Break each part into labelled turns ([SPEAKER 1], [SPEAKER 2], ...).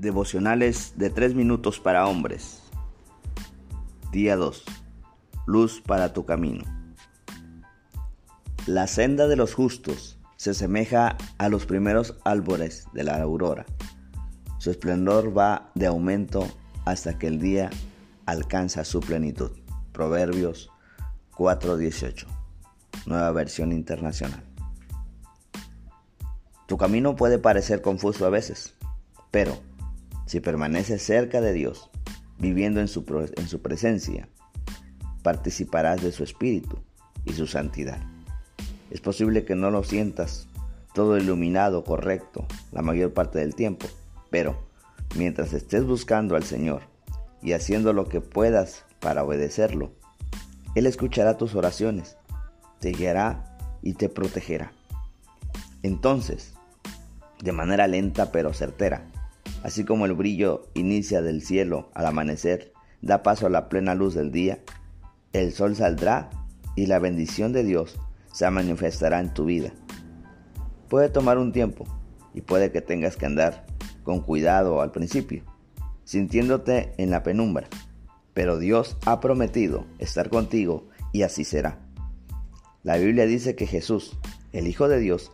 [SPEAKER 1] Devocionales de 3 minutos para hombres. Día 2. Luz para tu camino. La senda de los justos se asemeja a los primeros álbores de la aurora. Su esplendor va de aumento hasta que el día alcanza su plenitud. Proverbios 4:18. Nueva versión internacional. Tu camino puede parecer confuso a veces, pero si permaneces cerca de Dios, viviendo en su, en su presencia, participarás de su espíritu y su santidad. Es posible que no lo sientas todo iluminado, correcto, la mayor parte del tiempo, pero mientras estés buscando al Señor y haciendo lo que puedas para obedecerlo, Él escuchará tus oraciones, te guiará y te protegerá. Entonces, de manera lenta pero certera, Así como el brillo inicia del cielo al amanecer, da paso a la plena luz del día, el sol saldrá y la bendición de Dios se manifestará en tu vida. Puede tomar un tiempo y puede que tengas que andar con cuidado al principio, sintiéndote en la penumbra, pero Dios ha prometido estar contigo y así será. La Biblia dice que Jesús, el Hijo de Dios,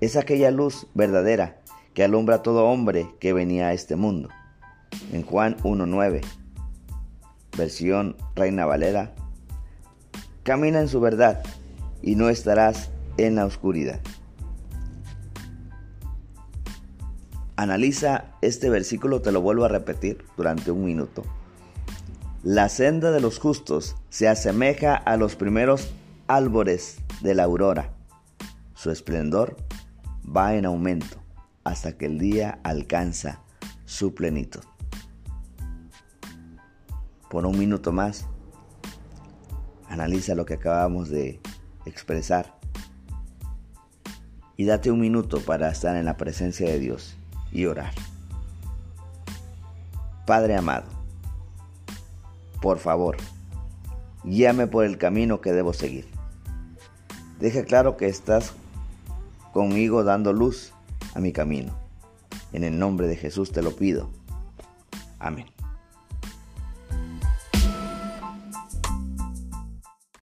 [SPEAKER 1] es aquella luz verdadera que alumbra a todo hombre que venía a este mundo. En Juan 1.9, versión Reina Valera, camina en su verdad y no estarás en la oscuridad. Analiza este versículo, te lo vuelvo a repetir durante un minuto. La senda de los justos se asemeja a los primeros árboles de la aurora. Su esplendor va en aumento hasta que el día alcanza su plenitud. Por un minuto más, analiza lo que acabamos de expresar y date un minuto para estar en la presencia de Dios y orar. Padre amado, por favor, guíame por el camino que debo seguir. Deja claro que estás conmigo dando luz a mi camino. En el nombre de Jesús te lo pido. Amén.